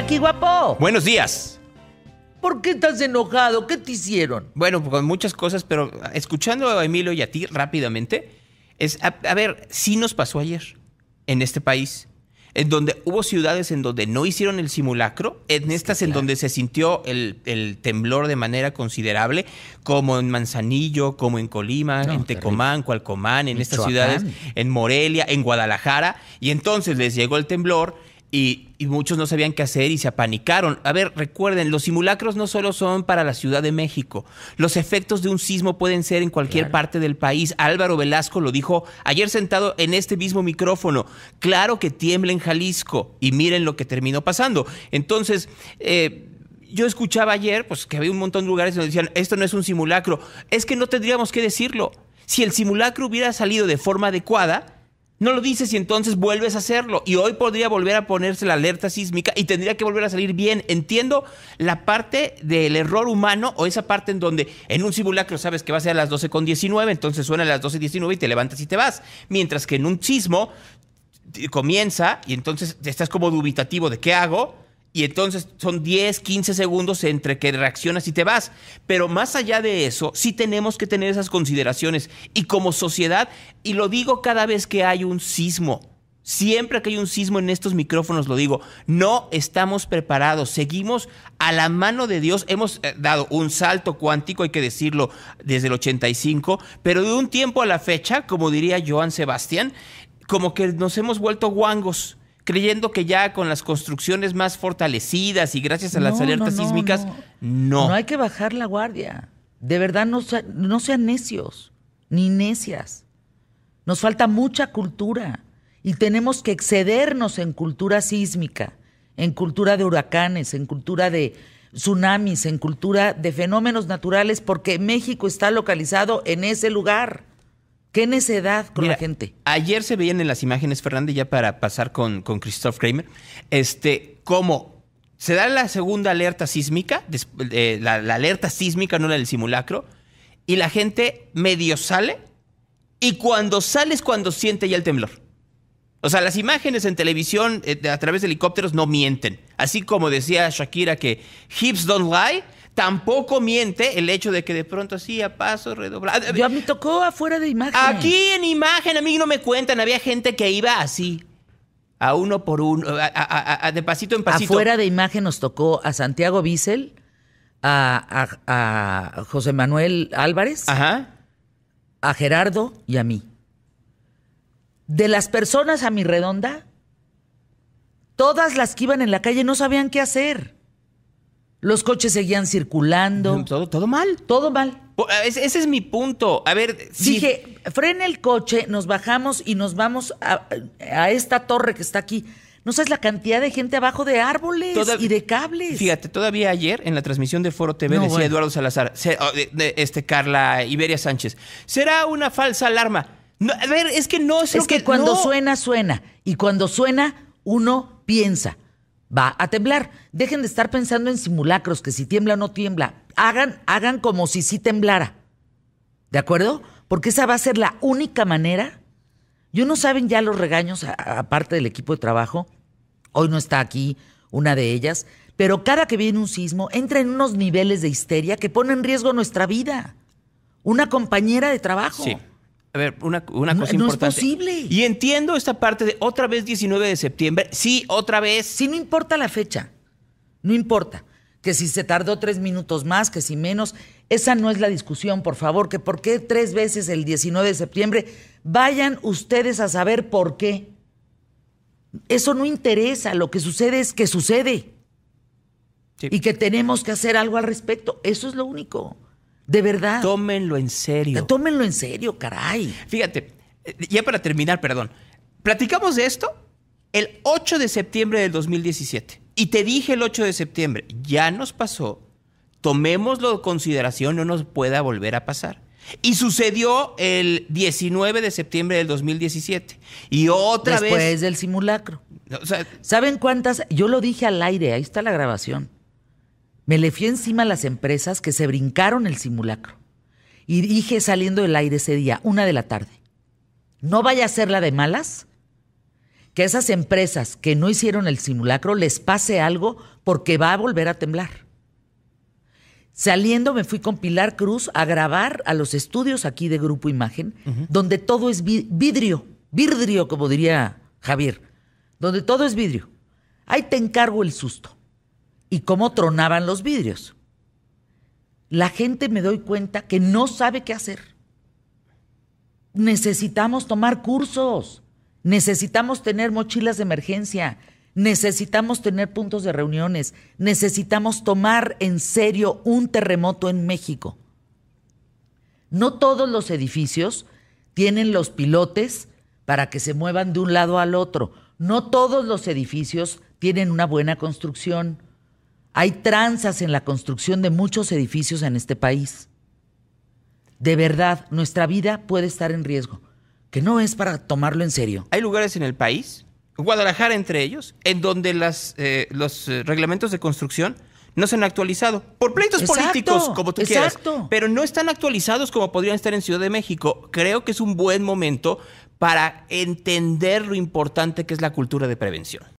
Jackie Guapo. Buenos días. ¿Por qué estás enojado? ¿Qué te hicieron? Bueno, con muchas cosas, pero escuchando a Emilio y a ti rápidamente, es, a, a ver, sí nos pasó ayer en este país en donde hubo ciudades en donde no hicieron el simulacro, en estas en donde se sintió el, el, temblor de manera considerable, como en Manzanillo, como en Colima, No, en Tecomán, Cualcomán, en estas ciudades, en Morelia, en Guadalajara, y entonces les llegó el temblor. Y, y muchos no sabían qué hacer y se apanicaron. A ver, recuerden, los simulacros no solo son para la Ciudad de México. Los efectos de un sismo pueden ser en cualquier Claro. parte del país. Álvaro Velasco lo dijo ayer sentado en este mismo micrófono. Claro que tiembla en Jalisco y miren lo que terminó pasando. Entonces, eh, yo escuchaba ayer pues, que había un montón de lugares donde decían, esto no es un simulacro. Es que no tendríamos que decirlo. Si el simulacro hubiera salido de forma adecuada, no lo dices y entonces vuelves a hacerlo. Y hoy podría volver a ponerse la alerta sísmica y tendría que volver a salir bien. Entiendo la parte del error humano o esa parte en donde en un simulacro sabes que va a ser a las 12 con 19, entonces suena a las 12 19 y te levantas y te vas. Mientras que en un sismo comienza y entonces estás como dubitativo de qué hago. Y entonces son 10, 15 segundos entre que reaccionas y te vas. Pero más allá de eso, sí tenemos que tener esas consideraciones. Y como sociedad, y lo digo cada vez que hay un sismo, siempre que hay un sismo en estos micrófonos lo digo, no estamos preparados, seguimos a la mano de Dios, hemos eh, dado un salto cuántico, hay que decirlo, desde el 85, pero de un tiempo a la fecha, como diría Joan Sebastián, como que nos hemos vuelto guangos creyendo que ya con las construcciones más fortalecidas y gracias a las alertas no, no, sísmicas, no. no. No hay que bajar la guardia. De verdad, no, no sean necios, ni necias. Nos falta mucha cultura y tenemos que excedernos en cultura sísmica, en cultura de huracanes, en cultura de tsunamis, en cultura de fenómenos naturales, porque México está localizado en ese lugar. Qué necedad con Mira, la gente. Ayer se veían en las imágenes, Fernanda, ya para pasar con, con Christoph Kramer, este, cómo se da la segunda alerta sísmica, des- eh, la, la alerta sísmica, no la del simulacro, y la gente medio sale, y cuando sale es cuando siente ya el temblor. O sea, las imágenes en televisión eh, a través de helicópteros no mienten. Así como decía Shakira que hips don't lie, tampoco miente el hecho de que de pronto así a paso redoblado. Yo a mí tocó afuera de imagen. Aquí en imagen, a mí no me cuentan, había gente que iba así, a uno por uno, a, a- a- a- de pasito en pasito. Afuera de imagen nos tocó a Santiago Bissell, a José Manuel Álvarez, Ajá. a Gerardo y a mí. De las personas a mi redonda, todas las que iban en la calle no sabían qué hacer. Los coches seguían circulando, Todo, todo mal. todo mal. Ese, ese es mi punto. A ver, si- Dije, frena el coche, nos bajamos y nos vamos a, a esta torre que está aquí. No sabes la cantidad de gente abajo de árboles Toda- y de cables. Fíjate, todavía ayer en la transmisión de Foro TV No, decía bueno. Eduardo Salazar, se- oh, este Carla Iberia Sánchez, será una falsa alarma. No, a ver, es que no es, Es lo que, cuando no. suena, suena. Y cuando suena, uno piensa, va a temblar. Dejen de estar pensando en simulacros, que si tiembla o no tiembla. Hagan, hagan como si sí temblara. ¿De acuerdo? Porque esa va a ser la única manera. Yo no saben ya los regaños, aparte del equipo de trabajo. Hoy no está aquí una de ellas. Pero cada que viene un sismo, entra en unos niveles de histeria que ponen en riesgo nuestra vida. Una compañera de trabajo. Sí. A ver, una, una No- cosa no es importante. posible. Y entiendo esta parte de otra vez 19 de septiembre. Sí, otra vez. Si no importa la fecha, no importa. Que si se tardó tres minutos más, que si menos, esa no es la discusión, por favor, que por qué tres veces el 19 de septiembre, vayan ustedes a saber por qué. Eso no interesa, lo que sucede es que sucede Sí. y que tenemos que hacer algo al respecto. Eso es lo único. De verdad. Tómenlo en serio. Tómenlo en serio, caray. Fíjate, eh, ya para terminar, perdón. Platicamos de esto el 8 de septiembre del 2017. Y te dije el 8 de septiembre, ya nos pasó, tomémoslo en consideración, no nos pueda volver a pasar. Y sucedió el 19 de septiembre del 2017. Y otra Después vez... del simulacro. o sea, ¿Saben cuántas? Yo lo dije al aire, ahí está la grabación. Me le fui encima a las empresas que se brincaron el simulacro. Y dije saliendo del aire ese día, una de la tarde, no vaya a ser la de malas, que a esas empresas que no hicieron el simulacro les pase algo porque va a volver a temblar. Saliendo me fui con Pilar Cruz a grabar a los estudios aquí de Grupo Imagen, donde todo es vidrio, vidrio, como diría Javier, donde todo es vidrio. Ahí te encargo el susto. Y cómo tronaban los vidrios. La gente me doy cuenta que no sabe qué hacer. Necesitamos tomar cursos. Necesitamos tener mochilas de emergencia. Necesitamos tener puntos de reuniones. Necesitamos tomar en serio un terremoto en México. No todos los edificios tienen los pilotes para que se muevan de un lado al otro. No todos los edificios tienen una buena construcción. Hay tranzas en la construcción de muchos edificios en este país. De verdad, nuestra vida puede estar en riesgo, que no es para tomarlo en serio. Hay lugares en el país, Guadalajara entre ellos, en donde las, eh, los eh, reglamentos de construcción no se han actualizado por pleitos políticos, como tú quieras, pero no están actualizados como podrían estar en Ciudad de México. Creo que es un buen momento para entender lo importante que es la cultura de prevención.